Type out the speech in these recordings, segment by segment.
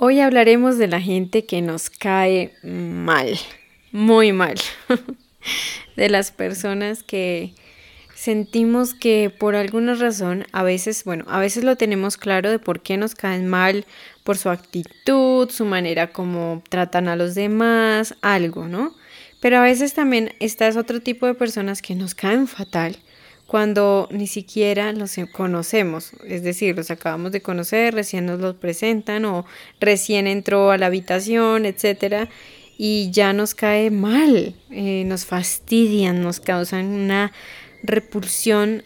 Hoy hablaremos de la gente que nos cae mal, muy mal. de las personas que sentimos que por alguna razón, a veces, bueno, a veces lo tenemos claro de por qué nos caen mal, por su actitud, su manera como tratan a los demás, algo, ¿no? Pero a veces también está otro tipo de personas que nos caen fatal cuando ni siquiera los conocemos, es decir, los acabamos de conocer, recién nos los presentan o recién entró a la habitación, etcétera, y ya nos cae mal, eh, nos fastidian, nos causan una repulsión,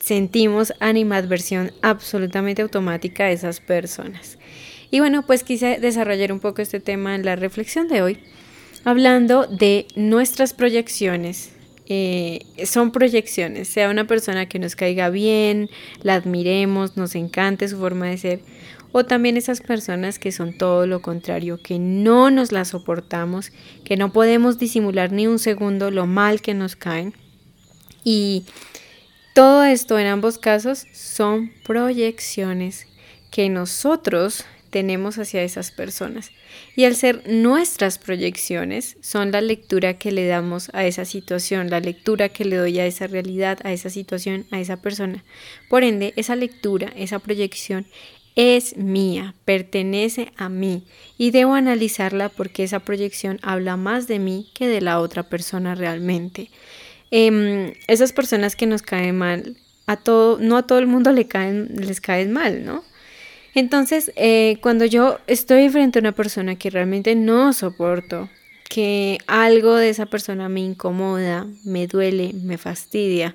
sentimos animadversión absolutamente automática a esas personas. Y bueno, pues quise desarrollar un poco este tema en la reflexión de hoy, hablando de nuestras proyecciones eh, son proyecciones, sea una persona que nos caiga bien, la admiremos, nos encante su forma de ser, o también esas personas que son todo lo contrario, que no nos la soportamos, que no podemos disimular ni un segundo lo mal que nos caen. Y todo esto en ambos casos son proyecciones que nosotros tenemos hacia esas personas. Y al ser nuestras proyecciones, son la lectura que le damos a esa situación, la lectura que le doy a esa realidad, a esa situación, a esa persona. Por ende, esa lectura, esa proyección es mía, pertenece a mí y debo analizarla porque esa proyección habla más de mí que de la otra persona realmente. Em, esas personas que nos caen mal, a todo, no a todo el mundo le caen, les caen mal, ¿no? Entonces, eh, cuando yo estoy frente a una persona que realmente no soporto, que algo de esa persona me incomoda, me duele, me fastidia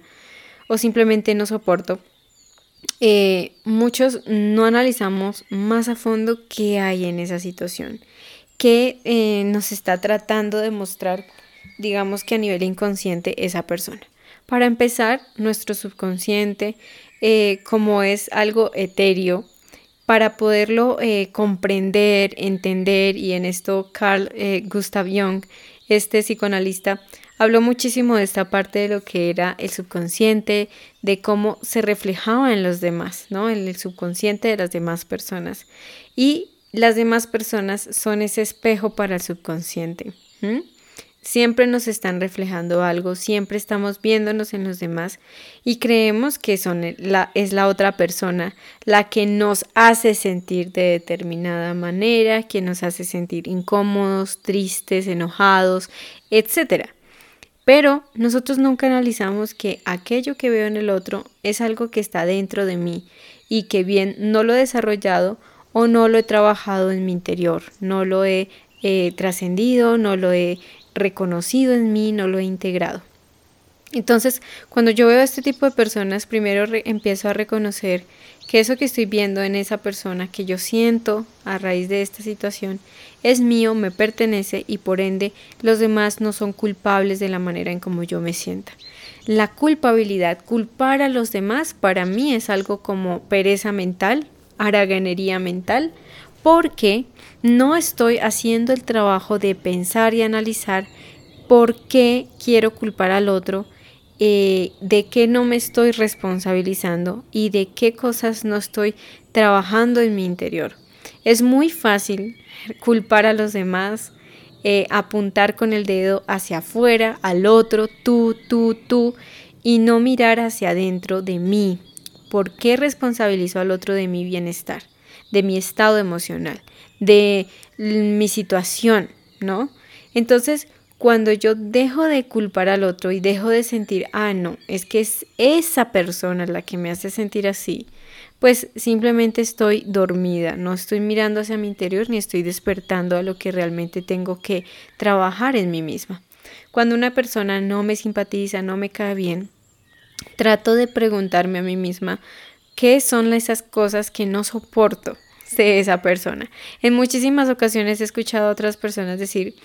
o simplemente no soporto, eh, muchos no analizamos más a fondo qué hay en esa situación, qué eh, nos está tratando de mostrar, digamos que a nivel inconsciente, esa persona. Para empezar, nuestro subconsciente, como es algo etéreo, para poderlo eh, comprender, entender, y en esto Carl eh, Gustav Jung, este psicoanalista, habló muchísimo de esta parte de lo que era el subconsciente, de cómo se reflejaba en los demás, ¿no? En el subconsciente de las demás personas. Y las demás personas son ese espejo para el subconsciente. Siempre nos están reflejando algo, siempre estamos viéndonos en los demás y creemos que es la otra persona la que nos hace sentir de determinada manera, que nos hace sentir incómodos, tristes, enojados, etc. Pero nosotros nunca analizamos que aquello que veo en el otro es algo que está dentro de mí y que bien no lo he desarrollado o no lo he trabajado en mi interior, no lo he eh, trascendido, no lo he reconocido en mí, no lo he integrado. Entonces, cuando yo veo a este tipo de personas, primero empiezo a reconocer que eso que estoy viendo en esa persona, que yo siento a raíz de esta situación, es mío, me pertenece y por ende los demás no son culpables de la manera en como yo me sienta. La culpabilidad, culpar a los demás, para mí es algo como pereza mental, haraganería mental, porque no estoy haciendo el trabajo de pensar y analizar por qué quiero culpar al otro, eh, de qué no me estoy responsabilizando y de qué cosas no estoy trabajando en mi interior. Es muy fácil culpar a los demás, eh, apuntar con el dedo hacia afuera, al otro, tú, tú, tú, y no mirar hacia adentro de mí. ¿Por qué responsabilizo al otro de mi bienestar? De mi estado emocional, de mi situación, ¿no? Entonces, cuando yo dejo de culpar al otro y dejo de sentir, ah, no, es que es esa persona la que me hace sentir así, pues simplemente estoy dormida, no estoy mirando hacia mi interior ni estoy despertando a lo que realmente tengo que trabajar en mí misma. Cuando una persona no me simpatiza, no me cae bien, trato de preguntarme a mí misma, ¿qué son esas cosas que no soporto? De esa persona. En muchísimas ocasiones he escuchado a otras personas decir,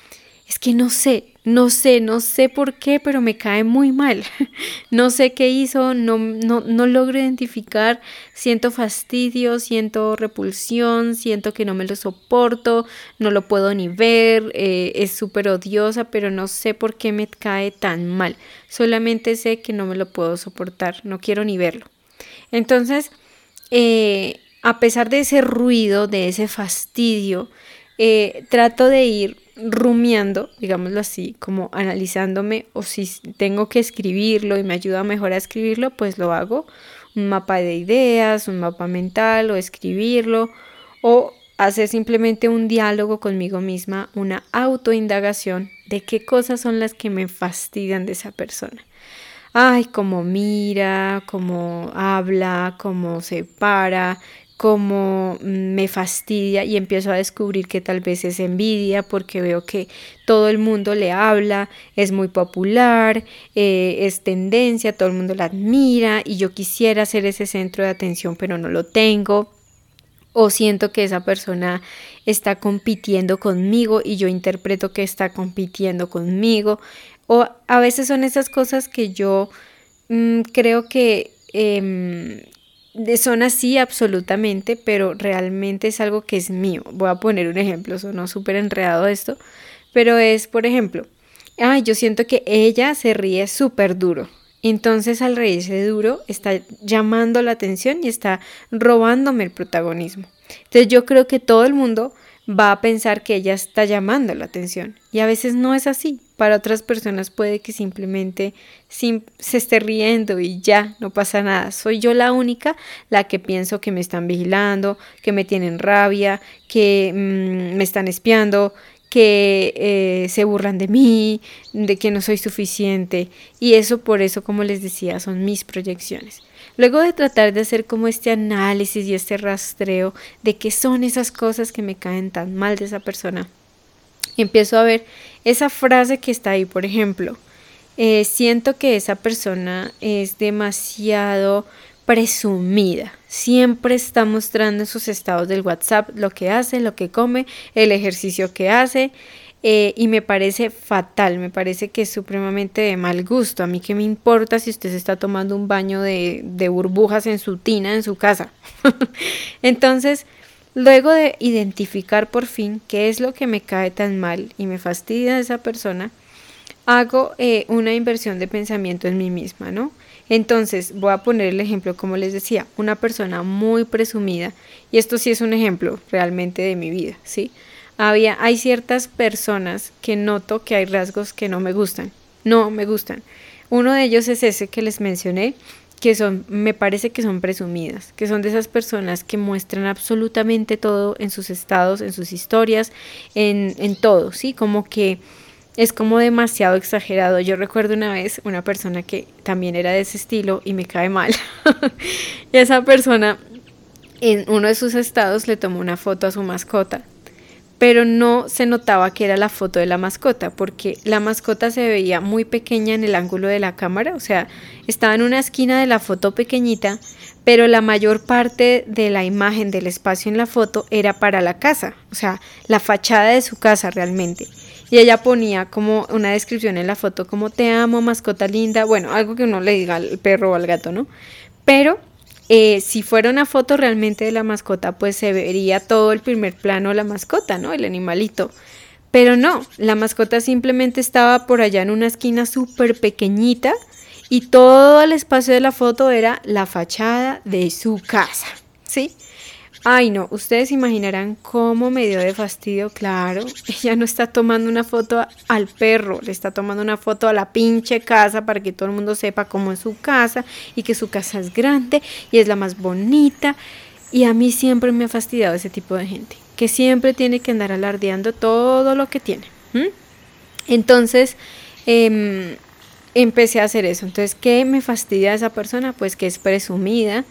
es que no sé, no sé, no sé por qué, pero me cae muy mal. no sé qué hizo, no, no, no logro identificar, siento fastidio, siento repulsión, siento que no me lo soporto, no lo puedo ni ver, eh, es súper odiosa, pero no sé por qué me cae tan mal. Solamente sé que no me lo puedo soportar, no quiero ni verlo. Entonces, eh, a pesar de ese ruido, de ese fastidio, eh, trato de ir rumiando, digámoslo así, como analizándome o si tengo que escribirlo y me ayuda mejor a escribirlo, pues lo hago. Un mapa de ideas, un mapa mental o escribirlo o hacer simplemente un diálogo conmigo misma, una autoindagación de qué cosas son las que me fastidian de esa persona. Ay, cómo mira, cómo habla, cómo se para, cómo me fastidia y empiezo a descubrir que tal vez es envidia porque veo que todo el mundo le habla, es muy popular, eh, es tendencia, todo el mundo la admira y yo quisiera ser ese centro de atención pero no lo tengo. O siento que esa persona está compitiendo conmigo y yo interpreto que está compitiendo conmigo. O a veces son esas cosas que yo mm, creo que em, son así absolutamente, pero realmente es algo que es mío. Voy a poner un ejemplo, sonó súper enredado esto, pero es, por ejemplo, ay, yo siento que ella se ríe súper duro. Entonces al reírse duro está llamando la atención y está robándome el protagonismo. Entonces yo creo que todo el mundo va a pensar que ella está llamando la atención. Y a veces no es así. Para otras personas puede que simplemente se esté riendo y ya, no pasa nada. Soy yo la única la que pienso que me están vigilando, que me tienen rabia, que mm, me están espiando, que eh, se burlan de mí, de que no soy suficiente. Y eso por eso, como les decía, son mis proyecciones. Luego de tratar de hacer como este análisis y este rastreo de qué son esas cosas que me caen tan mal de esa persona, empiezo a ver esa frase que está ahí, por ejemplo, eh, siento que esa persona es demasiado presumida. Siempre está mostrando en sus estados del WhatsApp lo que hace, lo que come, el ejercicio que hace. Eh, y me parece fatal, me parece que es supremamente de mal gusto. A mí qué me importa si usted se está tomando un baño de, de burbujas en su tina, en su casa. Entonces, luego de identificar por fin qué es lo que me cae tan mal y me fastidia esa persona, hago eh, una inversión de pensamiento en mí misma, ¿no? Entonces, voy a poner el ejemplo, como les decía, una persona muy presumida, y esto sí es un ejemplo realmente de mi vida, ¿sí? Había, hay ciertas personas que noto que hay rasgos que no me gustan, no me gustan. Uno de ellos es ese que les mencioné, que son, me parece que son presumidas, que son de esas personas que muestran absolutamente todo en sus estados, en sus historias, en, en todo, ¿sí? Como que es como demasiado exagerado. Yo recuerdo una vez una persona que también era de ese estilo y me cae mal. y esa persona en uno de sus estados le tomó una foto a su mascota pero no se notaba que era la foto de la mascota, porque la mascota se veía muy pequeña en el ángulo de la cámara, o sea, estaba en una esquina de la foto pequeñita, pero la mayor parte de la imagen del espacio en la foto era para la casa, o sea, la fachada de su casa realmente. Y ella ponía como una descripción en la foto como te amo, mascota linda, bueno, algo que uno le diga al perro o al gato, ¿no? Pero eh, si fuera una foto realmente de la mascota, pues se vería todo el primer plano la mascota, ¿no? El animalito. Pero no, la mascota simplemente estaba por allá en una esquina súper pequeñita y todo el espacio de la foto era la fachada de su casa, ¿sí? Ay, no, ustedes imaginarán cómo me dio de fastidio, claro. Ella no está tomando una foto al perro, le está tomando una foto a la pinche casa para que todo el mundo sepa cómo es su casa y que su casa es grande y es la más bonita. Y a mí siempre me ha fastidiado ese tipo de gente, que siempre tiene que andar alardeando todo lo que tiene. Entonces, em, empecé a hacer eso. Entonces, ¿qué me fastidia a esa persona? Pues que es presumida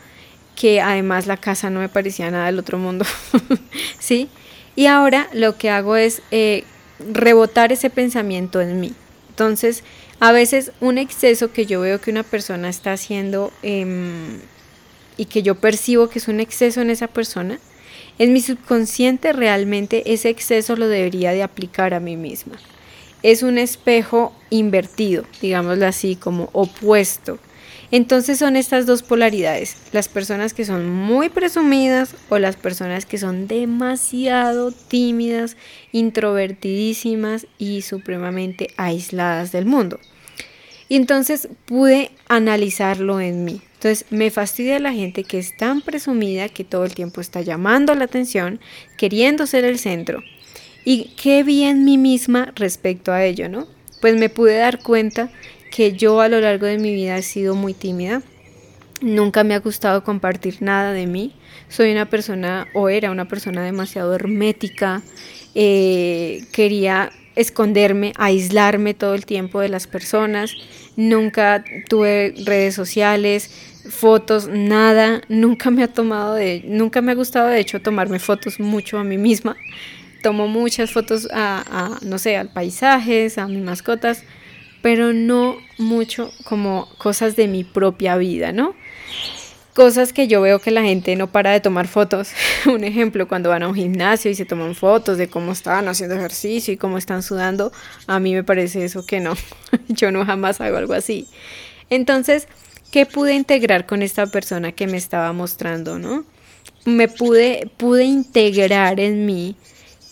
que además la casa no me parecía nada del otro mundo, ¿sí? Y ahora lo que hago es eh, rebotar ese pensamiento en mí. Entonces, a veces un exceso que yo veo que una persona está haciendo em, y que yo percibo que es un exceso en esa persona, en mi subconsciente realmente ese exceso lo debería de aplicar a mí misma. Es un espejo invertido, digámoslo así, como opuesto entonces son estas dos polaridades, las personas que son muy presumidas o las personas que son demasiado tímidas, introvertidísimas y supremamente aisladas del mundo. Y entonces pude analizarlo en mí. Entonces me fastidia la gente que es tan presumida que todo el tiempo está llamando la atención, queriendo ser el centro. Y qué vi en mí misma respecto a ello, ¿no? Pues me pude dar cuenta que yo a lo largo de mi vida he sido muy tímida. Nunca me ha gustado compartir nada de mí. Soy una persona, o era una persona demasiado hermética. Eh, quería esconderme, aislarme todo el tiempo de las personas. Nunca tuve redes sociales, fotos, nada. Nunca me ha tomado de, nunca me ha gustado de hecho tomarme fotos mucho a mí misma. Tomo muchas fotos a, a no sé, al paisajes, a mis mascotas, pero no mucho como cosas de mi propia vida, ¿no? cosas que yo veo que la gente no para de tomar fotos. un ejemplo, cuando van a un gimnasio y se toman fotos de cómo están haciendo ejercicio y cómo están sudando, a mí me parece eso que no. yo no jamás hago algo así. Entonces, ¿qué pude integrar con esta persona que me estaba mostrando, no? Me pude, pude integrar en mí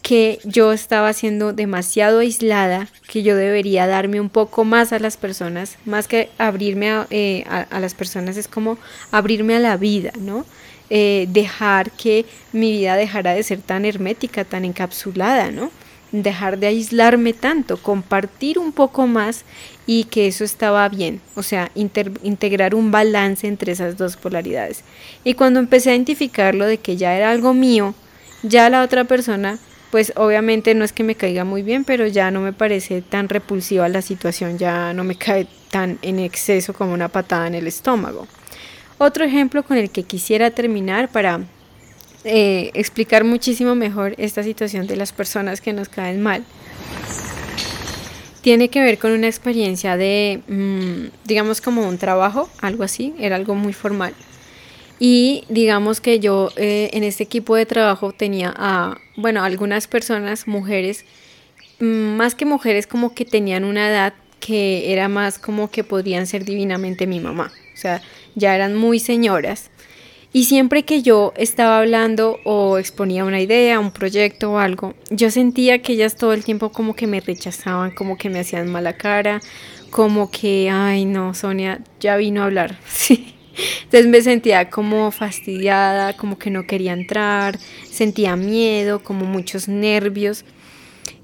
que yo estaba siendo demasiado aislada, que yo debería darme un poco más a las personas, más que abrirme a, eh, las personas, es como abrirme a la vida, ¿no? Eh, dejar que mi vida dejara de ser tan hermética, tan encapsulada, ¿no? Dejar de aislarme tanto, compartir un poco más y que eso estaba bien, o sea, integrar un balance entre esas dos polaridades. Y cuando empecé a identificarlo de que ya era algo mío, ya la otra persona pues obviamente no es que me caiga muy bien, pero ya no me parece tan repulsiva la situación, ya no me cae tan en exceso como una patada en el estómago. Otro ejemplo con el que quisiera terminar para eh, explicar muchísimo mejor esta situación de las personas que nos caen mal tiene que ver con una experiencia de, mm, digamos, como un trabajo, algo así, era algo muy formal. Y digamos que yo eh, en este equipo de trabajo tenía a, bueno, algunas personas, mujeres, mm, más que mujeres como que tenían una edad que era más como que podrían ser divinamente mi mamá. O sea, ya eran muy señoras. Y siempre que yo estaba hablando o exponía una idea, un proyecto o algo, yo sentía que ellas todo el tiempo como que me rechazaban, como que me hacían mala cara, como que, ay no, Sonia ya vino a hablar. Sí. Entonces me sentía como fastidiada, como que no quería entrar, sentía miedo, como muchos nervios.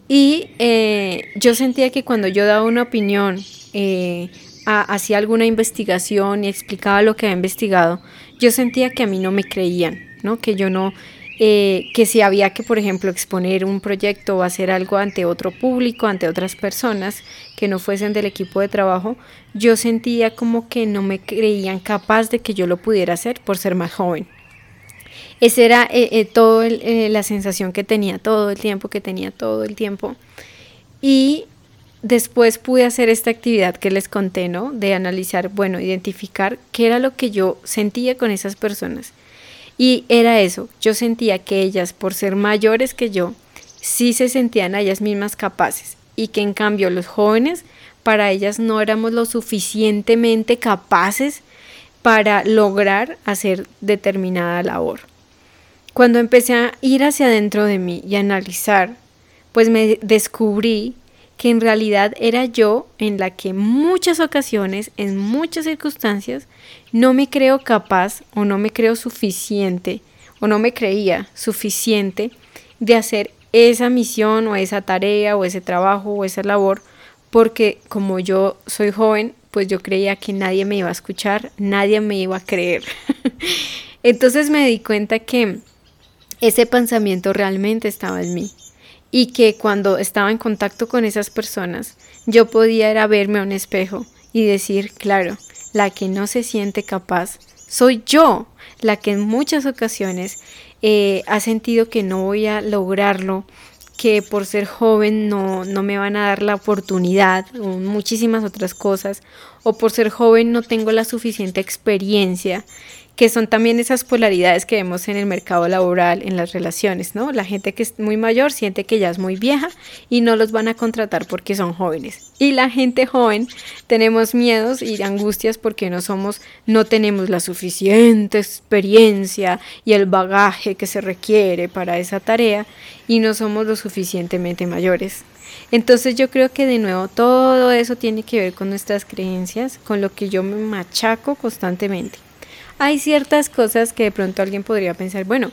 Y eh, yo sentía que cuando yo daba una opinión, eh, hacía alguna investigación y explicaba lo que había investigado, yo sentía que a mí no me creían, ¿no? que yo no eh, que si había que, por ejemplo, exponer un proyecto o hacer algo ante otro público, ante otras personas que no fuesen del equipo de trabajo, yo sentía como que no me creían capaz de que yo lo pudiera hacer por ser más joven. Esa era eh, eh, toda la sensación que tenía todo el tiempo, que tenía todo el tiempo. Y después pude hacer esta actividad que les conté, ¿no? De analizar, bueno, identificar qué era lo que yo sentía con esas personas y era eso, yo sentía que ellas, por ser mayores que yo, sí se sentían ellas mismas capaces y que en cambio los jóvenes, para ellas no éramos lo suficientemente capaces para lograr hacer determinada labor. Cuando empecé a ir hacia adentro de mí y analizar, pues me descubrí que en realidad era yo en la que muchas ocasiones, en muchas circunstancias, no me creo capaz o no me creo suficiente o no me creía suficiente de hacer esa misión o esa tarea o ese trabajo o esa labor porque como yo soy joven, pues yo creía que nadie me iba a escuchar, nadie me iba a creer. Entonces me di cuenta que ese pensamiento realmente estaba en mí y que cuando estaba en contacto con esas personas, yo podía ir a verme a un espejo y decir, claro, la que no se siente capaz soy yo, la que en muchas ocasiones eh, ha sentido que no voy a lograrlo, que por ser joven no, no me van a dar la oportunidad, o muchísimas otras cosas, o por ser joven no tengo la suficiente experiencia que son también esas polaridades que vemos en el mercado laboral, en las relaciones, ¿no? La gente que es muy mayor siente que ya es muy vieja y no los van a contratar porque son jóvenes. Y la gente joven tenemos miedos y angustias porque no somos, no tenemos la suficiente experiencia y el bagaje que se requiere para esa tarea y no somos lo suficientemente mayores. Entonces yo creo que de nuevo todo eso tiene que ver con nuestras creencias, con lo que yo me machaco constantemente. Hay ciertas cosas que de pronto alguien podría pensar, bueno,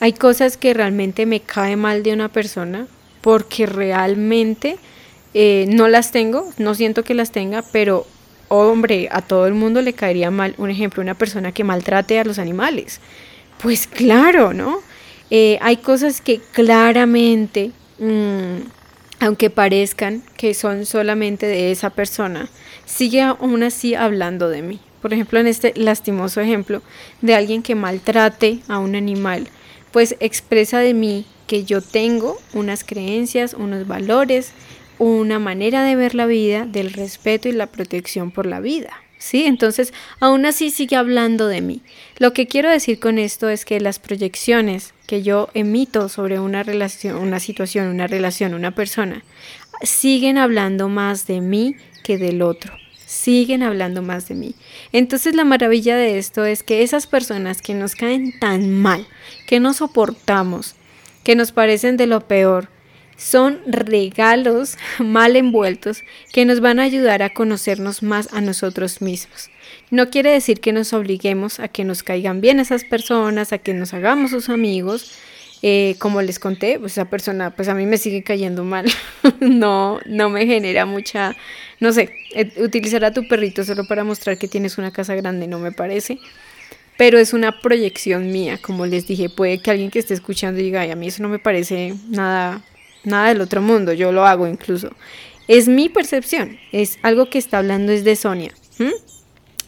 hay cosas que realmente me cae mal de una persona porque realmente eh, no las tengo, no siento que las tenga, pero hombre, a todo el mundo le caería mal, un ejemplo, una persona que maltrate a los animales. Pues claro, ¿no? Eh, hay cosas que claramente, mm, aunque parezcan que son solamente de esa persona, sigue aún así hablando de mí. Por ejemplo, en este lastimoso ejemplo de alguien que maltrate a un animal, pues expresa de mí que yo tengo unas creencias, unos valores, una manera de ver la vida, del respeto y la protección por la vida. ¿Sí? Entonces, aún así sigue hablando de mí. Lo que quiero decir con esto es que las proyecciones que yo emito sobre una relación, una situación, una relación, una persona, siguen hablando más de mí que del otro. Siguen hablando más de mí. Entonces la maravilla de esto es que esas personas que nos caen tan mal, que no soportamos, que nos parecen de lo peor, son regalos mal envueltos que nos van a ayudar a conocernos más a nosotros mismos. No quiere decir que nos obliguemos a que nos caigan bien esas personas, a que nos hagamos sus amigos. Eh, como les conté, pues esa persona, pues a mí me sigue cayendo mal. no, no me genera mucha, no sé, eh, utilizar a tu perrito solo para mostrar que tienes una casa grande no me parece. Pero es una proyección mía, como les dije, puede que alguien que esté escuchando diga, Ay, a mí eso no me parece nada nada del otro mundo, yo lo hago incluso. Es mi percepción, es algo que está hablando es de Sonia.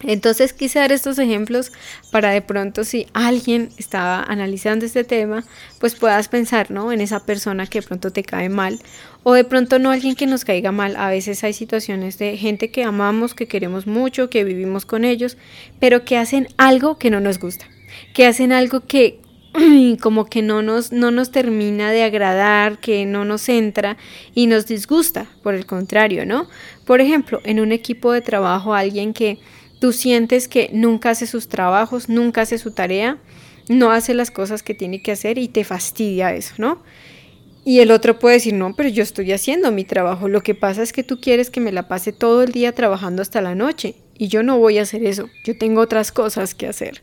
Entonces quise dar estos ejemplos para de pronto si alguien estaba analizando este tema, pues puedas pensar, ¿no? En esa persona que de pronto te cae mal o de pronto no alguien que nos caiga mal. A veces hay situaciones de gente que amamos, que queremos mucho, que vivimos con ellos, pero que hacen algo que no nos gusta, que hacen algo que como que no nos, no nos termina de agradar, que no nos entra y nos disgusta, por el contrario, ¿no? Por ejemplo, en un equipo de trabajo, alguien que tú sientes que nunca hace sus trabajos, nunca hace su tarea, no hace las cosas que tiene que hacer y te fastidia eso, ¿no? Y el otro puede decir, no, pero yo estoy haciendo mi trabajo, lo que pasa es que tú quieres que me la pase todo el día trabajando hasta la noche y yo no voy a hacer eso, yo tengo otras cosas que hacer.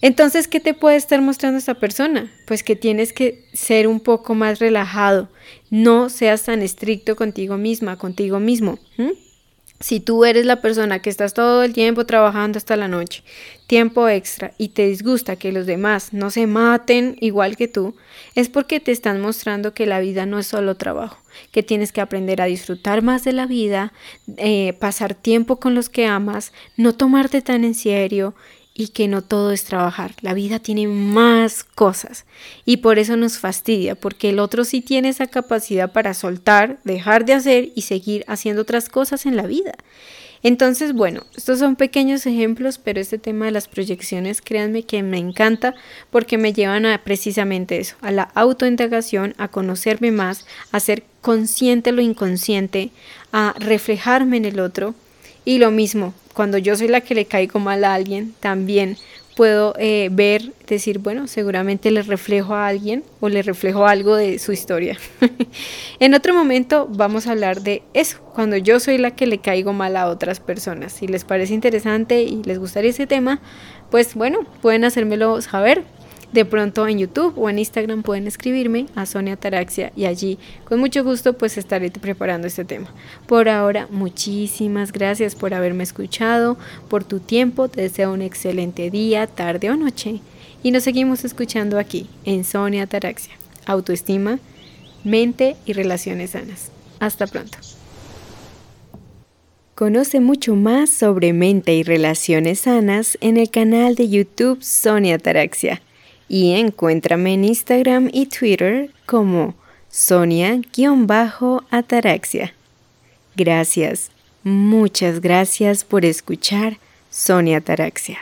Entonces, ¿qué te puede estar mostrando esta persona? Pues que tienes que ser un poco más relajado, no seas tan estricto contigo misma, contigo mismo. Si tú eres la persona que estás todo el tiempo trabajando hasta la noche, tiempo extra, y te disgusta que los demás no se maten igual que tú, es porque te están mostrando que la vida no es solo trabajo, que tienes que aprender a disfrutar más de la vida, eh, pasar tiempo con los que amas, no tomarte tan en serio y que no todo es trabajar. La vida tiene más cosas y por eso nos fastidia, porque el otro sí tiene esa capacidad para soltar, dejar de hacer y seguir haciendo otras cosas en la vida. Entonces, bueno, estos son pequeños ejemplos, pero este tema de las proyecciones, créanme que me encanta porque me llevan a precisamente eso, a la autoindagación, a conocerme más, a ser consciente lo inconsciente, a reflejarme en el otro y lo mismo, cuando yo soy la que le caigo mal a alguien, también puedo eh, ver, decir, bueno, seguramente le reflejo a alguien o le reflejo algo de su historia. en otro momento vamos a hablar de eso, cuando yo soy la que le caigo mal a otras personas. Si les parece interesante y les gustaría ese tema, pues bueno, pueden hacérmelo saber de pronto en YouTube o en Instagram pueden escribirme a Sonia Taraxia y allí con mucho gusto pues estaré preparando este tema. Por ahora, muchísimas gracias por haberme escuchado, por tu tiempo, te deseo un excelente día, tarde o noche y nos seguimos escuchando aquí en Sonia Taraxia. Autoestima, mente y relaciones sanas. Hasta pronto. Conoce mucho más sobre mente y relaciones sanas en el canal de YouTube Sonia Taraxia y encuéntrame en Instagram y Twitter como Sonia-Ataraxia. Gracias, muchas gracias por escuchar Sonia Ataraxia.